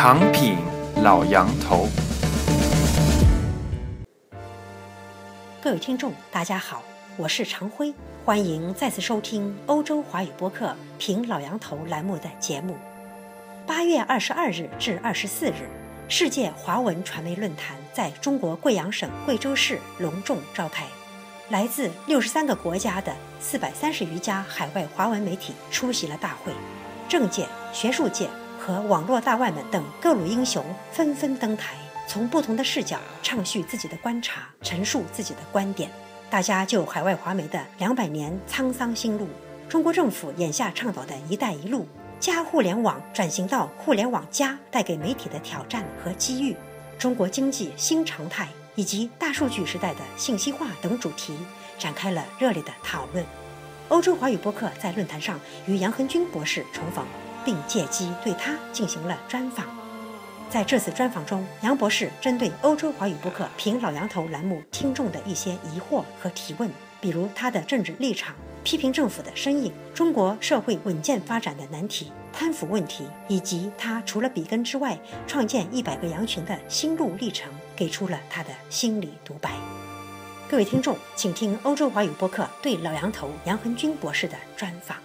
长品老杨头，各位听众，大家好，我是常辉，欢迎再次收听欧洲华语播客《评老杨头》栏目的节目。八月二十二日至二十四日，世界华文传媒论坛在中国贵阳省贵州市隆重召开，来自六十三个国家的四百三十余家海外华文媒体出席了大会，政界、学术界。和网络大腕们等各路英雄纷纷登台，从不同的视角畅叙自己的观察，陈述自己的观点。大家就海外华媒的两百年沧桑心路，中国政府眼下倡导的一带一路、加互联网转型到互联网加带给媒体的挑战和机遇，中国经济新常态以及大数据时代的信息化等主题，展开了热烈的讨论。欧洲华语播客在论坛上与杨恒军博士重逢。并借机对他进行了专访。在这次专访中，杨博士针对欧洲华语播客“评老杨头”栏目听众的一些疑惑和提问，比如他的政治立场、批评政府的身影、中国社会稳健发展的难题、贪腐问题，以及他除了笔根之外创建一百个羊群的心路历程，给出了他的心理独白。各位听众，请听欧洲华语播客对老杨头杨恒军博士的专访。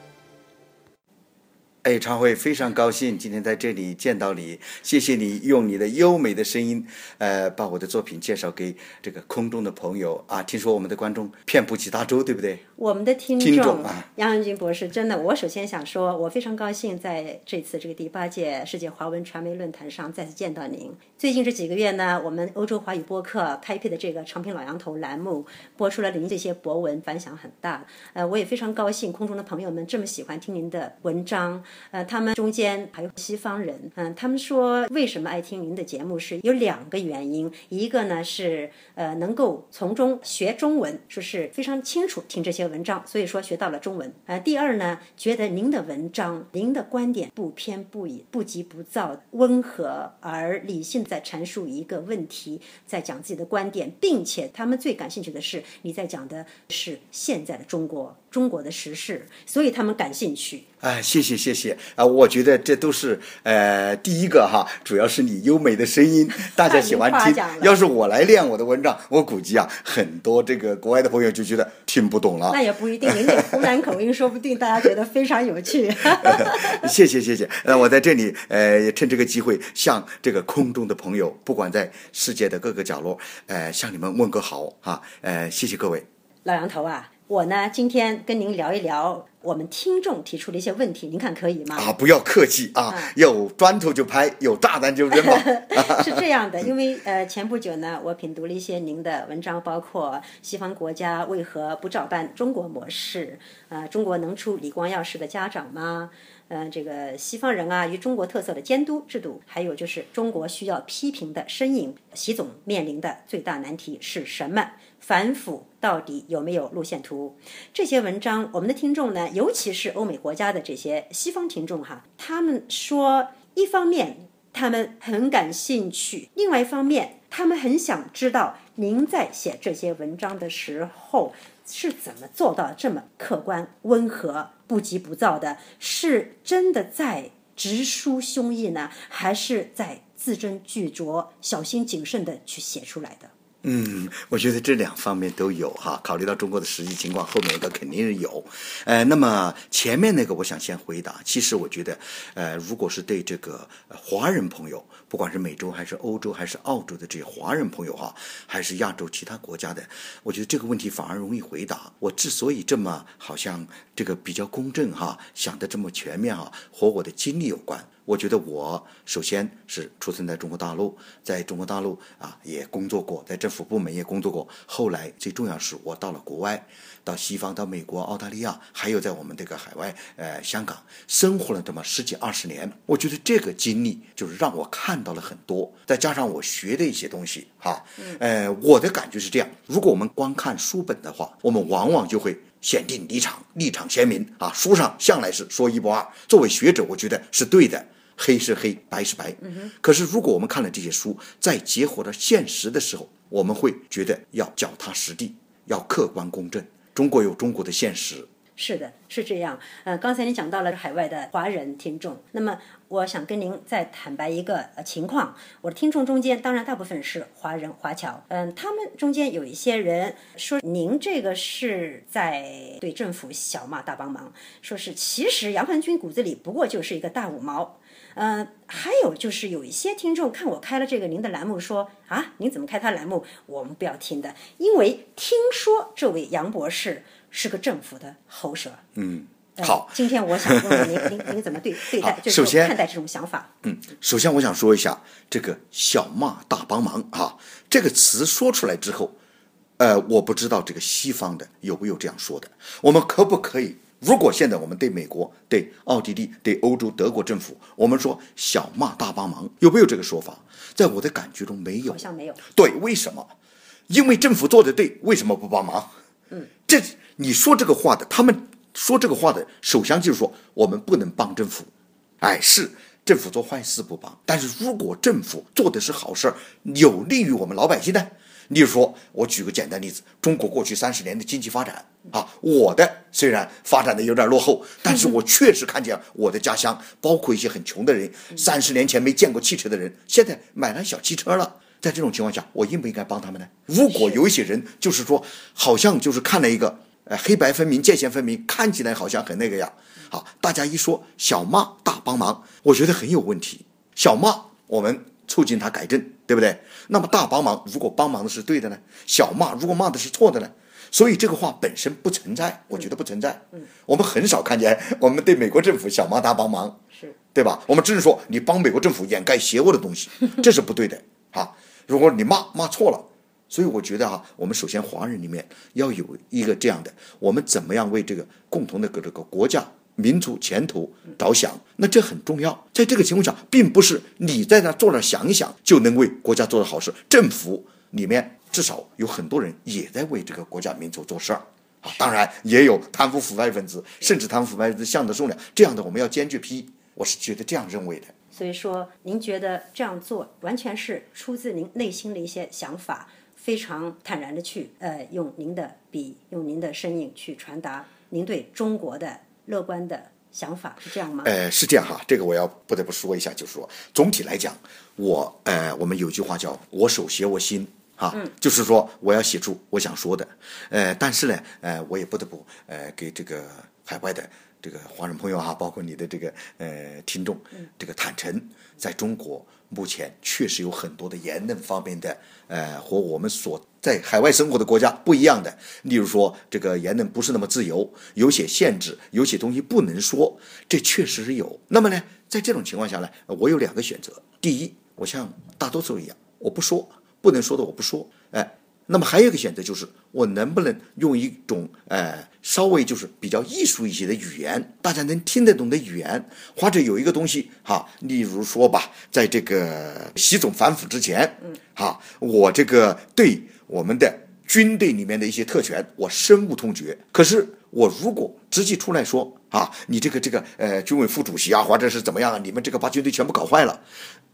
哎，常辉，非常高兴今天在这里见到你。谢谢你用你的优美的声音，呃，把我的作品介绍给这个空中的朋友啊。听说我们的观众遍布几大洲，对不对？我们的听众，杨永军博士，真的，我首先想说，我非常高兴在这次这个第八届世界华文传媒论坛上再次见到您。最近这几个月呢，我们欧洲华语播客开辟的这个长篇老杨头栏目播出了您这些博文，反响很大。呃，我也非常高兴，空中的朋友们这么喜欢听您的文章。呃，他们中间还有西方人，嗯，他们说为什么爱听您的节目是有两个原因，一个呢是呃能够从中学中文，说是非常清楚听这些文章，所以说学到了中文。呃，第二呢，觉得您的文章、您的观点不偏不倚、不急不躁、温和而理性，在阐述一个问题，在讲自己的观点，并且他们最感兴趣的是你在讲的是现在的中国。中国的时事，所以他们感兴趣。哎，谢谢谢谢啊！我觉得这都是呃，第一个哈，主要是你优美的声音，大家喜欢听。要是我来念我的文章，我估计啊，很多这个国外的朋友就觉得听不懂了。那也不一定，您这湖南口音，说不定大家觉得非常有趣。谢谢谢谢。呃，我在这里呃，趁这个机会向这个空中的朋友，不管在世界的各个角落，呃，向你们问个好哈。呃，谢谢各位。老杨头啊。我呢，今天跟您聊一聊我们听众提出的一些问题，您看可以吗？啊，不要客气啊，有砖头就拍，有炸弹就扔。是这样的，因为呃，前不久呢，我品读了一些您的文章，包括西方国家为何不照搬中国模式？呃，中国能出李光耀式的家长吗？嗯，这个西方人啊，与中国特色的监督制度，还有就是中国需要批评的身影，习总面临的最大难题是什么？反腐到底有没有路线图？这些文章，我们的听众呢，尤其是欧美国家的这些西方听众哈，他们说，一方面他们很感兴趣，另外一方面他们很想知道您在写这些文章的时候是怎么做到这么客观、温和、不急不躁的？是真的在直抒胸臆呢，还是在字斟句酌、小心谨慎的去写出来的？嗯，我觉得这两方面都有哈。考虑到中国的实际情况，后面一个肯定是有。呃，那么前面那个，我想先回答。其实我觉得，呃，如果是对这个华人朋友，不管是美洲还是欧洲还是澳洲的这些华人朋友哈，还是亚洲其他国家的，我觉得这个问题反而容易回答。我之所以这么好像这个比较公正哈，想的这么全面哈，和我的经历有关。我觉得我首先是出生在中国大陆，在中国大陆啊也工作过，在政府部门也工作过。后来最重要是我到了国外，到西方，到美国、澳大利亚，还有在我们这个海外，呃，香港生活了这么十几二十年。我觉得这个经历就是让我看到了很多，再加上我学的一些东西，哈，呃，我的感觉是这样：如果我们光看书本的话，我们往往就会。选定立场，立场鲜明啊！书上向来是说一不二。作为学者，我觉得是对的，黑是黑，白是白。可是，如果我们看了这些书，在结合到现实的时候，我们会觉得要脚踏实地，要客观公正。中国有中国的现实，是的，是这样。呃，刚才您讲到了海外的华人听众，那么我想跟您再坦白一个呃情况，我的听众中间当然大部分是华人华侨，嗯，他们中间有一些人说您这个是在对政府小骂大帮忙，说是其实杨汉军骨子里不过就是一个大五毛。嗯，还有就是有一些听众看我开了这个您的栏目，说啊，您怎么开他栏目？我们不要听的，因为听说这位杨博士是个政府的喉舌。嗯，呃好，今天我想问问您，您您怎么对 对待，就是看待这种想法？嗯，首先我想说一下这个“小骂大帮忙”啊，这个词说出来之后，呃，我不知道这个西方的有没有这样说的。我们可不可以？如果现在我们对美国、对奥地利、对欧洲、德国政府，我们说“小骂大帮忙”，有没有这个说法？在我的感觉中没有好。像没有。对，为什么？因为政府做的对，为什么不帮忙？嗯，这你说这个话的，他们说这个话的，首先就是说我们不能帮政府。哎，是政府做坏事不帮，但是如果政府做的是好事儿，有利于我们老百姓呢？例如说，我举个简单例子，中国过去三十年的经济发展啊，我的虽然发展的有点落后，但是我 确实看见我的家乡，包括一些很穷的人，三十年前没见过汽车的人，现在买了小汽车了。在这种情况下，我应不应该帮他们呢？如果有一些人就是说，好像就是看了一个呃黑白分明、界限分明，看起来好像很那个呀。好，大家一说小骂大帮忙，我觉得很有问题。小骂我们促进他改正，对不对？那么大帮忙，如果帮忙的是对的呢？小骂如果骂的是错的呢？所以这个话本身不存在，我觉得不存在。嗯，我们很少看见我们对美国政府小骂大帮忙，是对吧？我们只是说你帮美国政府掩盖邪恶的东西，这是不对的啊。如果你骂骂错了，所以我觉得哈、我们首先华人里面要有一个这样的，我们怎么样为这个共同的这个国家、民族前途着想，那这很重要。在这个情况下，并不是你在那坐那儿想一想就能为国家做的好事，政府里面至少有很多人也在为这个国家民族做事儿。啊，当然也有贪腐腐败分子，甚至贪腐腐败分子项的数量，这样的我们要坚决批。我是觉得这样认为的。所以说，您觉得这样做完全是出自您内心的一些想法，非常坦然的去呃用您的笔，用您的声音去传达您对中国的乐观的想法，是这样吗？呃，是这样哈，这个我要不得不说一下，就是说总体来讲，我呃，我们有句话叫“我手写我心”哈，就是说我要写出我想说的，呃，但是呢，呃，我也不得不呃给这个海外的这个华人朋友哈，包括你的这个呃听众，这个坦诚，在中国目前确实有很多的言论方面的呃和我们所在海外生活的国家不一样的，例如说这个言论不是那么自由，有些限制，有些东西不能说，这确实是有。那么呢，在这种情况下呢，我有两个选择：第一，我像大多数一样，我不说，不能说的我不说，哎。那么还有一个选择就是，我能不能用一种呃稍微就是比较艺术一些的语言，大家能听得懂的语言，或者有一个东西哈，例如说吧，在这个习总反腐之前，嗯，哈，我这个对我们的军队里面的一些特权，我深恶痛绝。可是我如果直接出来说啊，你这个这个呃军委副主席啊，或者是怎么样啊，你们这个把军队全部搞坏了，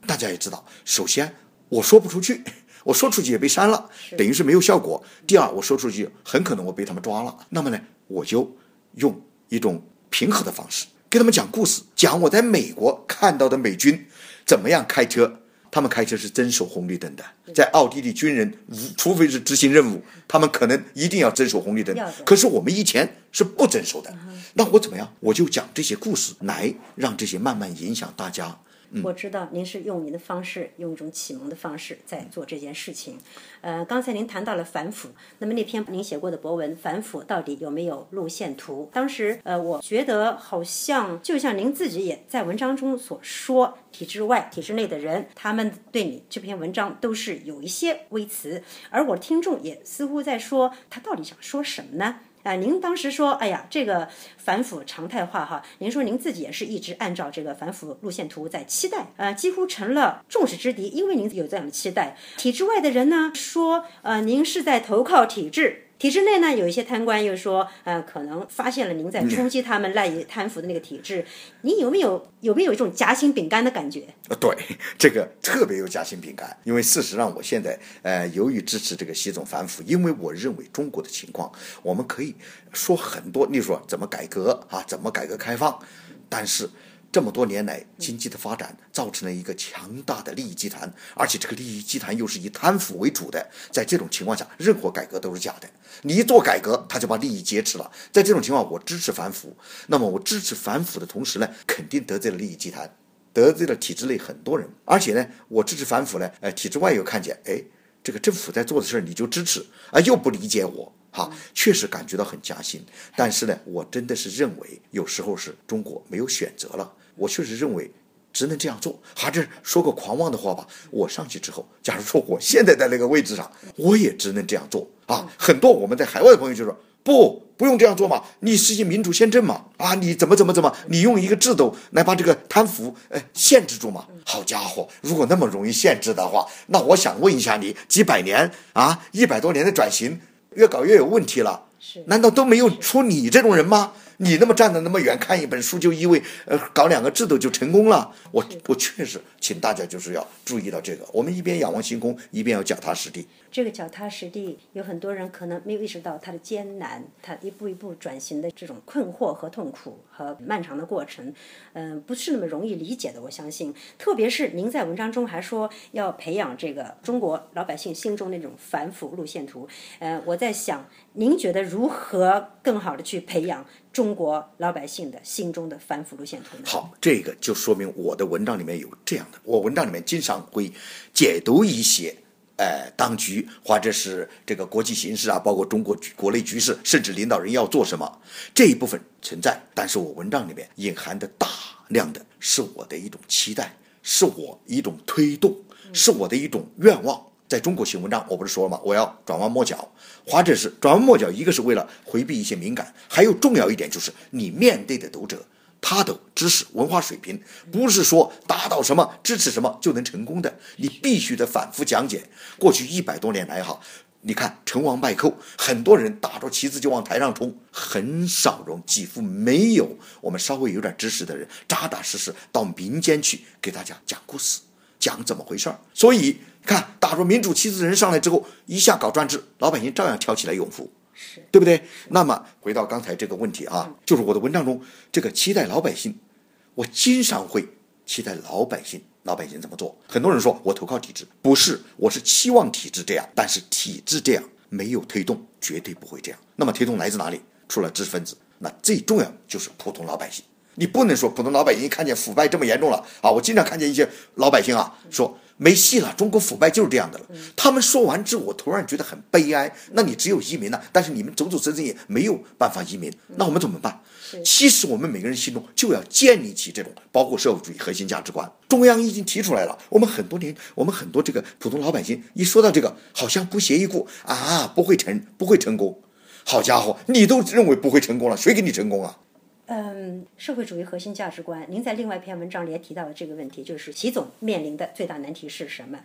大家也知道，首先我说不出去。我说出去也被删了，等于是没有效果。第二，我说出去很可能我被他们抓了。那么呢，我就用一种平和的方式给他们讲故事，讲我在美国看到的美军怎么样开车。他们开车是遵守红绿灯的，在奥地利军人，除非是执行任务，他们可能一定要遵守红绿灯。可是我们以前是不遵守的。那我怎么样？我就讲这些故事来让这些慢慢影响大家。我知道您是用您的方式，用一种启蒙的方式在做这件事情。呃，刚才您谈到了反腐，那么那篇您写过的博文《反腐到底有没有路线图》？当时呃，我觉得好像就像您自己也在文章中所说，体制外、体制内的人，他们对你这篇文章都是有一些微词，而我的听众也似乎在说，他到底想说什么呢？啊，您当时说，哎呀，这个反腐常态化哈，您说您自己也是一直按照这个反腐路线图在期待，呃，几乎成了众矢之的，因为您有这样的期待。体制外的人呢说，呃，您是在投靠体制，体制内呢，有一些贪官又说，呃，可能发现了您在冲击他们赖以贪腐的那个体制，你有没有有没有一种夹心饼干的感觉？呃，对，这个特别有夹心饼干，因为事实上我现在呃，由于支持这个习总反腐，因为我认为中国的情况，我们可以说很多，例如说怎么改革啊，怎么改革开放，但是。这么多年来，经济的发展造成了一个强大的利益集团，而且这个利益集团又是以贪腐为主的。在这种情况下，任何改革都是假的。你一做改革，他就把利益劫持了。在这种情况，我支持反腐。那么，我支持反腐的同时呢，肯定得罪了利益集团，得罪了体制内很多人。而且呢，我支持反腐呢，呃，体制外又看见，哎，这个政府在做的事儿你就支持，啊，又不理解我。哈，确实感觉到很加薪，但是呢，我真的是认为有时候是中国没有选择了。我确实认为只能这样做。还是说个狂妄的话吧，我上去之后，假如说我现在在那个位置上，我也只能这样做啊。很多我们在海外的朋友就说不，不用这样做嘛，你实行民主宪政嘛，啊，你怎么怎么怎么，你用一个制度来把这个贪腐呃限制住嘛。好家伙，如果那么容易限制的话，那我想问一下你，几百年啊，一百多年的转型。越搞越有问题了，难道都没有出你这种人吗？你那么站得那么远，看一本书就意味呃搞两个制度就成功了？我我确实，请大家就是要注意到这个，我们一边仰望星空，一边要脚踏实地。这个脚踏实地，有很多人可能没有意识到它的艰难，它一步一步转型的这种困惑和痛苦和漫长的过程，嗯，不是那么容易理解的。我相信，特别是您在文章中还说要培养这个中国老百姓心中那种反腐路线图，呃，我在想，您觉得如何更好的去培养中国老百姓的心中的反腐路线图呢？好，这个就说明我的文章里面有这样的，我文章里面经常会解读一些。呃，当局或者是这个国际形势啊，包括中国国内局势，甚至领导人要做什么，这一部分存在。但是我文章里面隐含的大量的是我的一种期待，是我一种推动，是我的一种愿望。在中国写文章，我不是说了吗？我要转弯抹角，或者是转弯抹角，一个是为了回避一些敏感，还有重要一点就是你面对的读者。他的知识文化水平不是说达到什么支持什么就能成功的，你必须得反复讲解。过去一百多年来，哈，你看成王败寇，很多人打着旗子就往台上冲，很少人，几乎没有我们稍微有点知识的人，扎扎实实到民间去给大家讲故事，讲怎么回事儿。所以看打着民主旗子的人上来之后，一下搞专制，老百姓照样跳起来拥护。对不对？那么回到刚才这个问题啊，就是我的文章中这个期待老百姓，我经常会期待老百姓，老百姓怎么做？很多人说我投靠体制，不是，我是期望体制这样，但是体制这样没有推动，绝对不会这样。那么推动来自哪里？除了知识分子，那最重要就是普通老百姓。你不能说普通老百姓看见腐败这么严重了啊！我经常看见一些老百姓啊说。没戏了，中国腐败就是这样的了。他们说完之后，我突然觉得很悲哀。那你只有移民了，但是你们走走神神也没有办法移民，那我们怎么办？其实我们每个人心中就要建立起这种包括社会主义核心价值观。中央已经提出来了，我们很多年，我们很多这个普通老百姓一说到这个，好像不屑一顾啊，不会成，不会成功。好家伙，你都认为不会成功了，谁给你成功啊？嗯，社会主义核心价值观，您在另外一篇文章里也提到了这个问题，就是习总面临的最大难题是什么？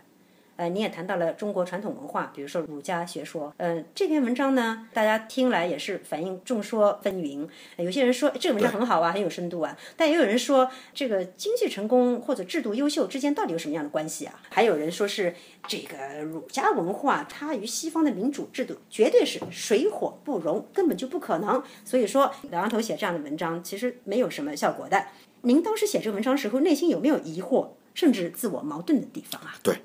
呃，你也谈到了中国传统文化，比如说儒家学说。嗯，这篇文章呢，大家听来也是反映众说纷纭。有些人说这个文章很好啊，很有深度啊，但也有人说这个经济成功或者制度优秀之间到底有什么样的关系啊？还有人说是这个儒家文化它与西方的民主制度绝对是水火不容，根本就不可能。所以说，老杨头写这样的文章其实没有什么效果的。您当时写这个文章时候，内心有没有疑惑，甚至自我矛盾的地方啊？对。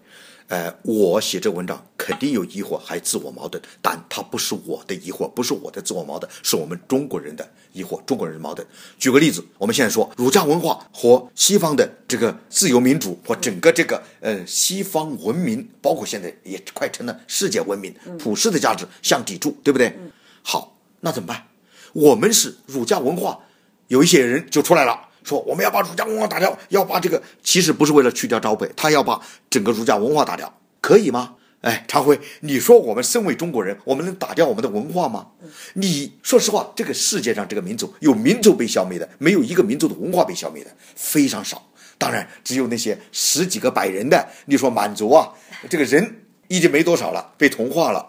呃，我写这文章肯定有疑惑，还自我矛盾，但它不是我的疑惑，不是我的自我矛盾，是我们中国人的疑惑，中国人的矛盾。举个例子，我们现在说儒家文化和西方的这个自由民主和整个这个呃西方文明，包括现在也快成了世界文明普世的价值相抵触，对不对？好，那怎么办？我们是儒家文化，有一些人就出来了。说我们要把儒家文化打掉，要把这个其实不是为了去掉招北，他要把整个儒家文化打掉，可以吗？哎，常辉，你说我们身为中国人，我们能打掉我们的文化吗？你说实话，这个世界上这个民族有民族被消灭的，没有一个民族的文化被消灭的，非常少。当然，只有那些十几个百人的，你说满族啊，这个人已经没多少了，被同化了。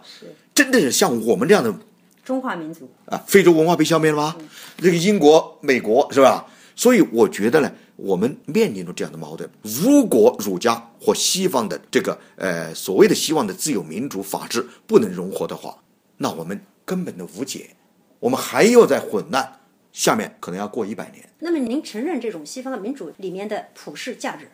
真的是像我们这样的中华民族啊，非洲文化被消灭了吗？这个英国、美国是吧？所以我觉得呢，我们面临着这样的矛盾。如果儒家或西方的这个呃所谓的希望的自由、民主、法治不能融合的话，那我们根本的无解，我们还要在混乱下面可能要过一百年。那么您承认这种西方的民主里面的普世价值？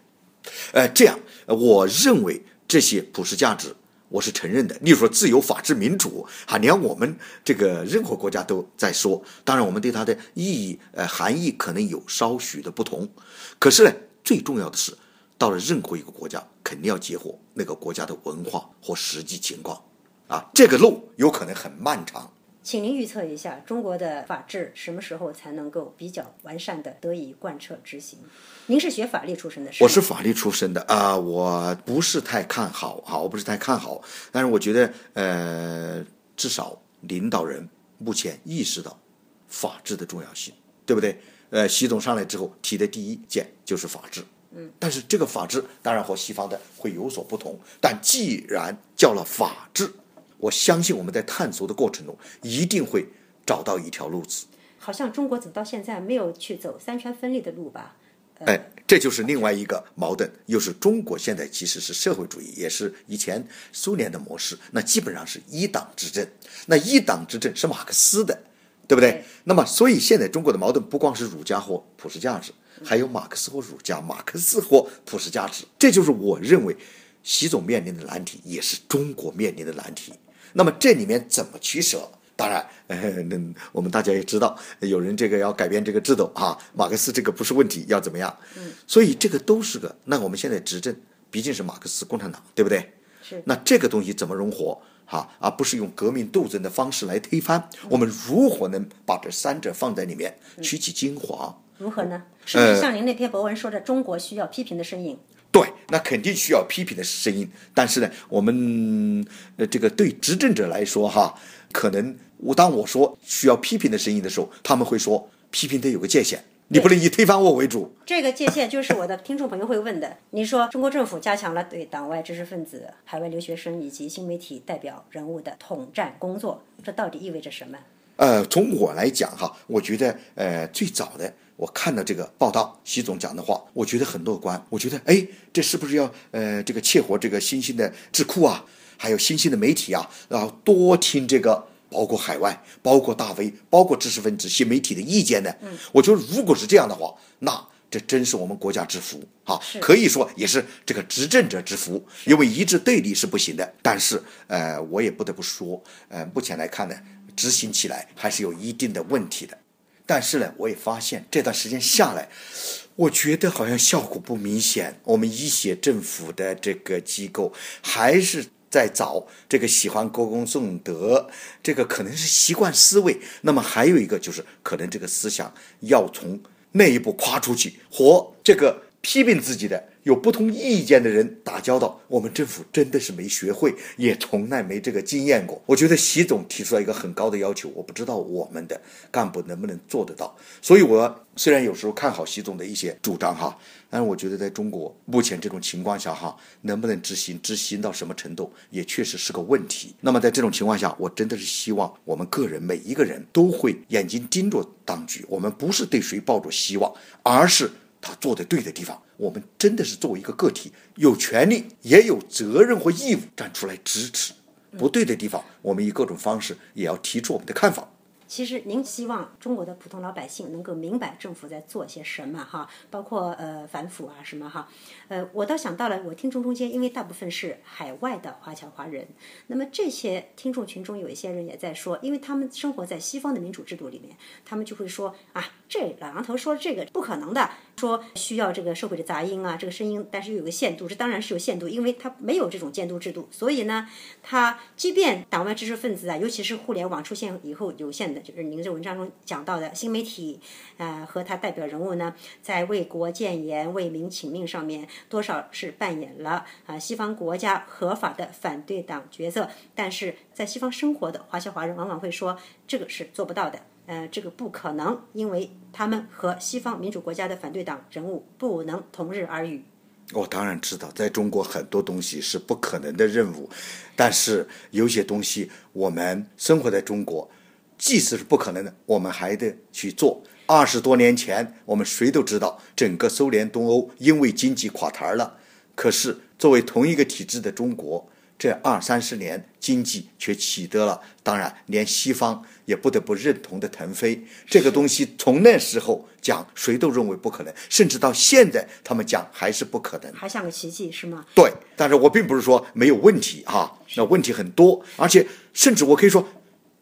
呃，这样，我认为这些普世价值我是承认的。例如说自由、法治、民主，哈，连我们这个任何国家都在说，当然我们对它的意义、呃含义可能有稍许的不同。可是呢，最重要的是，到了任何一个国家，肯定要结合那个国家的文化和实际情况，啊，这个路有可能很漫长。请您预测一下，中国的法治什么时候才能够比较完善的得以贯彻执行？您是学法律出身的，是我是法律出身的啊，我不是太看好哈，我不是太看好，但是我觉得呃，至少领导人目前意识到法治的重要性，对不对？呃，习总上来之后提的第一件就是法治，嗯，但是这个法治当然和西方的会有所不同，但既然叫了法治。我相信我们在探索的过程中一定会找到一条路子。好像中国走到现在没有去走三权分立的路吧？哎，这就是另外一个矛盾，又是中国现在其实是社会主义，也是以前苏联的模式，那基本上是一党执政。那一党执政是马克思的，对不对？那么，所以现在中国的矛盾不光是儒家或普世价值，还有马克思或儒家，马克思或普世价值。这就是我认为习总面临的难题，也是中国面临的难题。那么这里面怎么取舍？当然，那我们大家也知道，有人这个要改变这个制度啊，马克思这个不是问题，要怎么样？嗯，所以这个都是个。那我们现在执政毕竟是马克思共产党，对不对？是。那这个东西怎么融合？哈，而不是用革命斗争的方式来推翻。我们如何能把这三者放在里面，取其精华？如何呢？是不是像您那篇博文说的，中国需要批评的声音？对，那肯定需要批评的声音。但是呢，我们呃，这个对执政者来说，哈，可能我当我说需要批评的声音的时候，他们会说批评得有个界限，你不能以推翻我为主。这个界限就是我的听众朋友会问的。你说中国政府加强了对党外知识分子、海外留学生以及新媒体代表人物的统战工作，这到底意味着什么？呃，从我来讲哈，我觉得呃，最早的。我看到这个报道，习总讲的话，我觉得很乐观。我觉得，哎，这是不是要呃，这个切合这个新兴的智库啊，还有新兴的媒体啊，然后多听这个，包括海外、包括大 V、包括知识分子、新媒体的意见呢？嗯，我觉得如果是这样的话，那这真是我们国家之福啊！可以说也是这个执政者之福，因为一致对立是不行的。但是，呃，我也不得不说，呃，目前来看呢，执行起来还是有一定的问题的。但是呢，我也发现这段时间下来，我觉得好像效果不明显。我们一些政府的这个机构还是在找这个喜欢歌功颂德，这个可能是习惯思维。那么还有一个就是，可能这个思想要从内一步跨出去，和这个批评自己的。有不同意见的人打交道，我们政府真的是没学会，也从来没这个经验过。我觉得习总提出来一个很高的要求，我不知道我们的干部能不能做得到。所以，我虽然有时候看好习总的一些主张哈，但是我觉得在中国目前这种情况下哈，能不能执行，执行到什么程度，也确实是个问题。那么在这种情况下，我真的是希望我们个人每一个人都会眼睛盯着当局，我们不是对谁抱着希望，而是。他做的对的地方，我们真的是作为一个个体，有权利也有责任和义务站出来支持；不对的地方，我们以各种方式也要提出我们的看法。其实您希望中国的普通老百姓能够明白政府在做些什么哈，包括呃反腐啊什么哈，呃我倒想到了我听众中间，因为大部分是海外的华侨华人，那么这些听众群中有一些人也在说，因为他们生活在西方的民主制度里面，他们就会说啊，这老杨头说这个不可能的，说需要这个社会的杂音啊，这个声音，但是又有个限度，这当然是有限度，因为他没有这种监督制度，所以呢，他即便党外知识分子啊，尤其是互联网出现以后有限的。就是您这文章中讲到的新媒体，呃，和他代表人物呢，在为国建言、为民请命上面，多少是扮演了啊西方国家合法的反对党角色。但是在西方生活的华侨华人往往会说，这个是做不到的，呃，这个不可能，因为他们和西方民主国家的反对党人物不能同日而语。我当然知道，在中国很多东西是不可能的任务，但是有些东西我们生活在中国。即使是不可能的，我们还得去做。二十多年前，我们谁都知道，整个苏联东欧因为经济垮台了。可是，作为同一个体制的中国，这二三十年经济却取得了，当然连西方也不得不认同的腾飞。这个东西从那时候讲，谁都认为不可能，甚至到现在，他们讲还是不可能，还像个奇迹，是吗？对，但是我并不是说没有问题哈，那问题很多，而且甚至我可以说。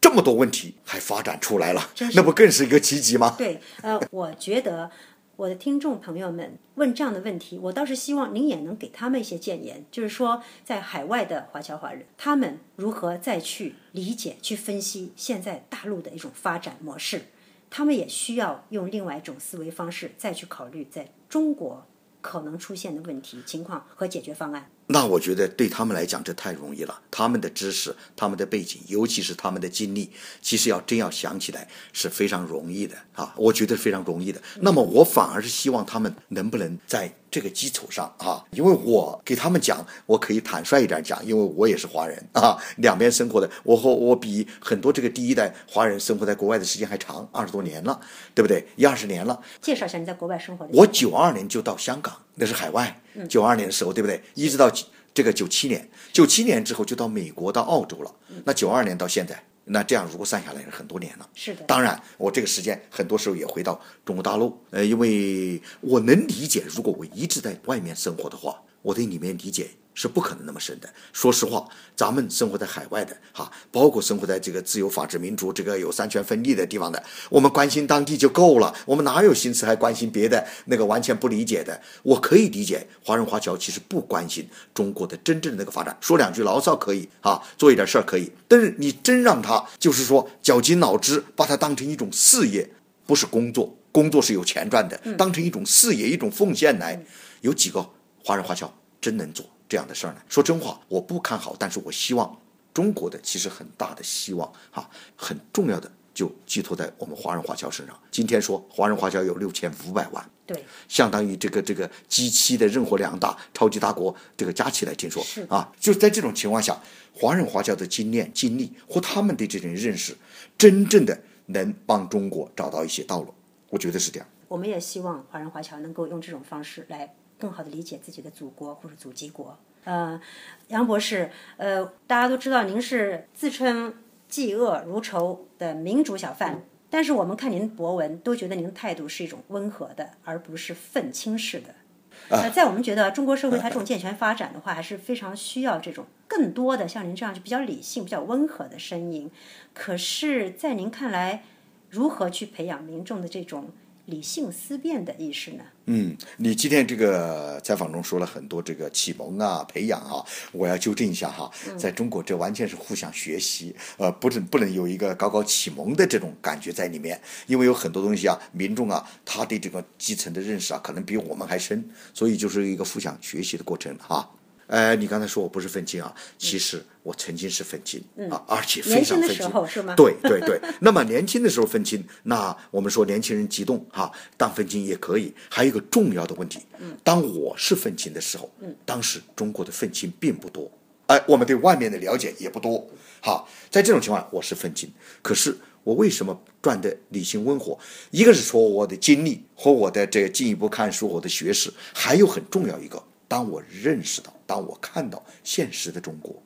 这么多问题还发展出来了，那不更是一个奇迹吗？对，呃，我觉得我的听众朋友们问这样的问题，我倒是希望您也能给他们一些建言，就是说，在海外的华侨华人，他们如何再去理解、去分析现在大陆的一种发展模式，他们也需要用另外一种思维方式再去考虑在中国可能出现的问题情况和解决方案。那我觉得对他们来讲这太容易了，他们的知识、他们的背景，尤其是他们的经历，其实要真要想起来是非常容易的啊！我觉得非常容易的。那么我反而是希望他们能不能在这个基础上啊，因为我给他们讲，我可以坦率一点讲，因为我也是华人啊，两边生活的，我和我比很多这个第一代华人生活在国外的时间还长，二十多年了，对不对？一二十年了。介绍一下你在国外生活的。我九二年就到香港，那是海外。九二年的时候，对不对？一直到这个九七年，九七年之后就到美国、到澳洲了。那九二年到现在，那这样如果算下来是很多年了。是的。当然，我这个时间很多时候也回到中国大陆。呃，因为我能理解，如果我一直在外面生活的话，我对里面理解。是不可能那么深的。说实话，咱们生活在海外的，哈，包括生活在这个自由、法治、民主、这个有三权分立的地方的，我们关心当地就够了。我们哪有心思还关心别的？那个完全不理解的，我可以理解。华人华侨其实不关心中国的真正的那个发展，说两句牢骚可以，哈，做一点事儿可以。但是你真让他就是说绞尽脑汁，把它当成一种事业，不是工作，工作是有钱赚的，当成一种事业、一种奉献来，有几个华人华侨真能做？这样的事儿呢？说真话，我不看好，但是我希望中国的其实很大的希望哈，很重要的就寄托在我们华人华侨身上。今天说华人华侨有六千五百万，对，相当于这个这个 G 七的任何两大超级大国这个加起来，听说是啊，就在这种情况下，华人华侨的经验经历和他们对这种认识，真正的能帮中国找到一些道路，我觉得是这样。我们也希望华人华侨能够用这种方式来。更好的理解自己的祖国或者祖籍国。呃，杨博士，呃，大家都知道您是自称嫉恶如仇的民主小贩，但是我们看您博文都觉得您的态度是一种温和的，而不是愤青式的。呃，在我们觉得中国社会它这种健全发展的话，还是非常需要这种更多的像您这样就比较理性、比较温和的声音。可是，在您看来，如何去培养民众的这种？理性思辨的意识呢？嗯，你今天这个采访中说了很多这个启蒙啊、培养啊，我要纠正一下哈，在中国这完全是互相学习，呃，不能不能有一个搞搞启蒙的这种感觉在里面，因为有很多东西啊，民众啊，他对这个基层的认识啊，可能比我们还深，所以就是一个互相学习的过程哈。呃，你刚才说我不是愤青啊，其实我曾经是愤青啊，而且非常愤青。是吗？对对对。那么年轻的时候愤青，那我们说年轻人激动哈，当愤青也可以。还有一个重要的问题，当我是愤青的时候，当时中国的愤青并不多，哎，我们对外面的了解也不多。好，在这种情况，我是愤青。可是我为什么赚的理性温和？一个是说我的经历和我的这进一步看书，我的学识，还有很重要一个。当我认识到，当我看到现实的中国，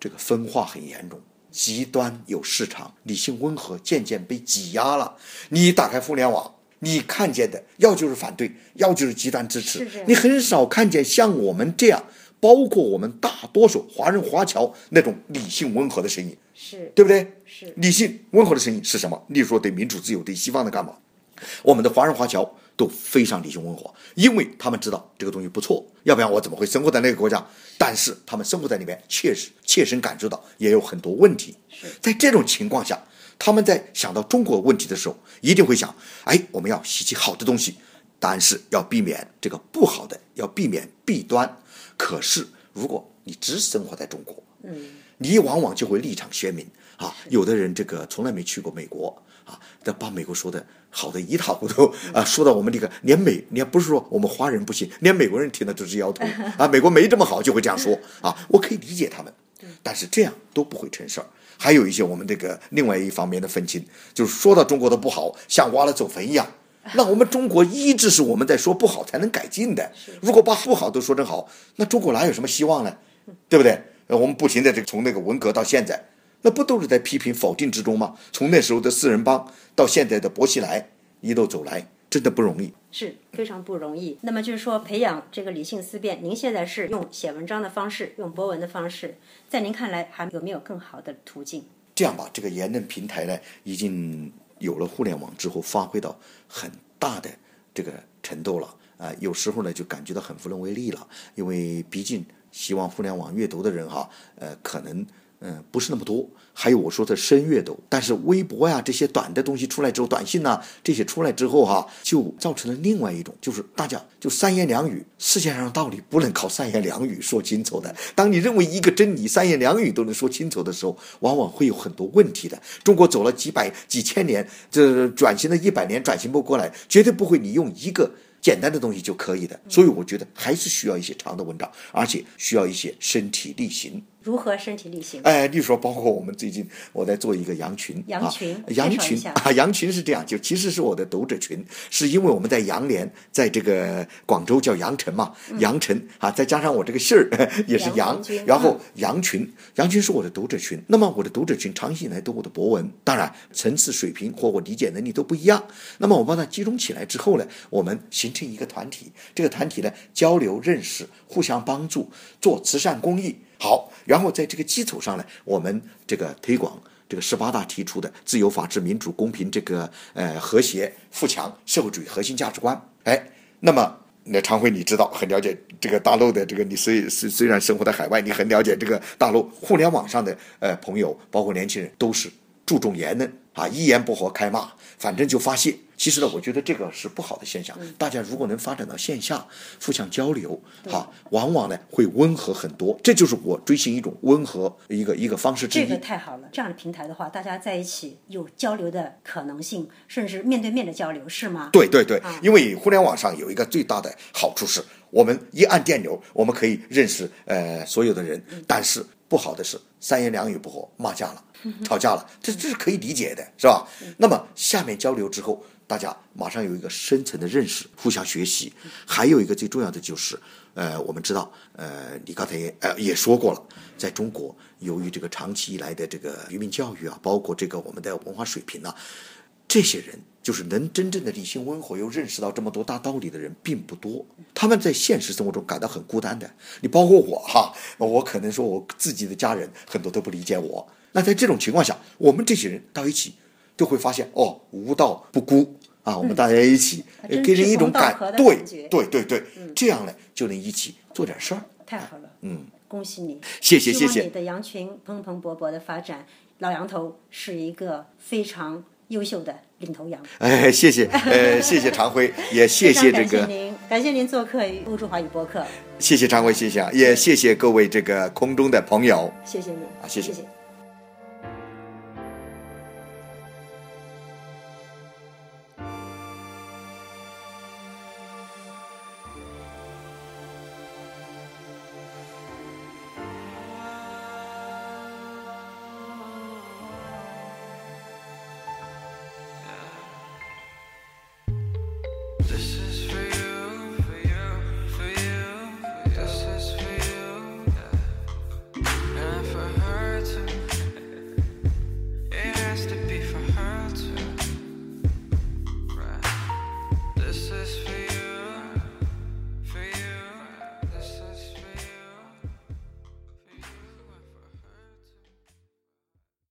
这个分化很严重，极端有市场，理性温和渐渐被挤压了。你打开互联网，你看见的要就是反对，要就是极端支持，你很少看见像我们这样，包括我们大多数华人华侨那种理性温和的声音，是对不对？是理性温和的声音是什么？例如说对民主自由、对西方的干嘛？我们的华人华侨。都非常理性温和，因为他们知道这个东西不错，要不然我怎么会生活在那个国家？但是他们生活在里面，确实切身感受到也有很多问题。在这种情况下，他们在想到中国问题的时候，一定会想：哎，我们要吸取好的东西，但是要避免这个不好的，要避免弊端。可是如果你只生活在中国，嗯，你往往就会立场鲜明啊。有的人这个从来没去过美国。啊，那把美国说的好的一塌糊涂啊，说到我们这个连美，你不是说我们华人不行，连美国人听了都是摇头 啊。美国没这么好，就会这样说啊。我可以理解他们，但是这样都不会成事儿。还有一些我们这个另外一方面的愤青，就是说到中国的不好，像挖了祖坟一样。那我们中国一直是我们在说不好才能改进的。如果把不好都说成好，那中国哪有什么希望呢？对不对？呃我们不停的这个从那个文革到现在，那不都是在批评否定之中吗？从那时候的四人帮到现在的薄熙来，一路走来，真的不容易。是非常不容易。那么就是说，培养这个理性思辨，您现在是用写文章的方式，用博文的方式，在您看来还有没有更好的途径？这样吧，这个言论平台呢，已经有了互联网之后，发挥到很大的这个程度了。啊、有时候呢，就感觉到很无能为力了，因为毕竟希望互联网阅读的人哈，呃，可能嗯、不是那么多。还有我说的深阅读，但是微博呀这些短的东西出来之后，短信呐、这些出来之后哈，就造成了另外一种，就是大家就三言两语，世界上道理不能靠三言两语说清楚的。当你认为一个真理三言两语都能说清楚的时候，往往会有很多问题的。中国走了几百几千年，这转型了一百年，转型不过来，绝对不会你用一个。简单的东西就可以的，所以我觉得还是需要一些长的文章，而且需要一些身体力行。如何身体力行？哎，例如说，包括我们最近我在做一个羊群，羊群啊、羊群 啊，羊群是这样，就其实是我的读者群，是因为我们在羊年，在这个广州叫羊城嘛，羊城啊，再加上我这个姓儿 也是羊，然后羊群，羊群是我的读者群。那么我的读者群长期以来读我的博文，当然层次水平或我理解能力都不一样。那么我把它集中起来之后呢，我们形成一个团体，这个团体呢交流认识，互相帮助，做慈善公益。好，然后在这个基础上呢，我们这个推广这个十八大提出的自由、法治、民主、公平这个呃和谐、富强社会主义核心价值观。哎，那么那常辉，你知道很了解这个大陆的这个，你虽虽虽然生活在海外，你很了解这个大陆互联网上的呃朋友，包括年轻人，都是注重言论啊，一言不合开骂，反正就发泄。其实呢，我觉得这个是不好的现象。大家如果能发展到线下互相交流，哈，往往呢会温和很多。这就是我追寻一种温和一个一个方式之一。这个太好了，这样的平台的话，大家在一起有交流的可能性，甚至面对面的交流，是吗？对对对啊，因为互联网上有一个最大的好处是，我们一按电钮，我们可以认识呃所有的人，但是不好的是三言两语不合，骂架了，吵架了，这这是可以理解的，是吧？那么下面交流之后，大家马上有一个深层的认识，互相学习，还有一个最重要的就是。呃，我们知道，呃，你刚才也呃也说过了，在中国，由于这个长期以来的这个愚民教育啊，包括这个我们的文化水平啊，这些人就是能真正的理性温和又认识到这么多大道理的人并不多，他们在现实生活中感到很孤单的。你包括我哈，我可能说我自己的家人很多都不理解我。那在这种情况下，我们这些人到一起，就会发现哦，无道不孤。啊，我们大家一起，给人一种感对对对对，这样呢就能一起做点事儿。太好了，嗯，恭喜你，谢谢谢谢。你的羊群蓬蓬勃勃的发展，老羊头是一个非常优秀的领头羊。哎，谢谢，呃，谢谢常辉，也 谢谢这个，您，感谢您做客于欧洲华语播客，谢谢常辉，谢谢啊，也谢谢各位这个空中的朋友。谢谢你，啊谢谢谢谢。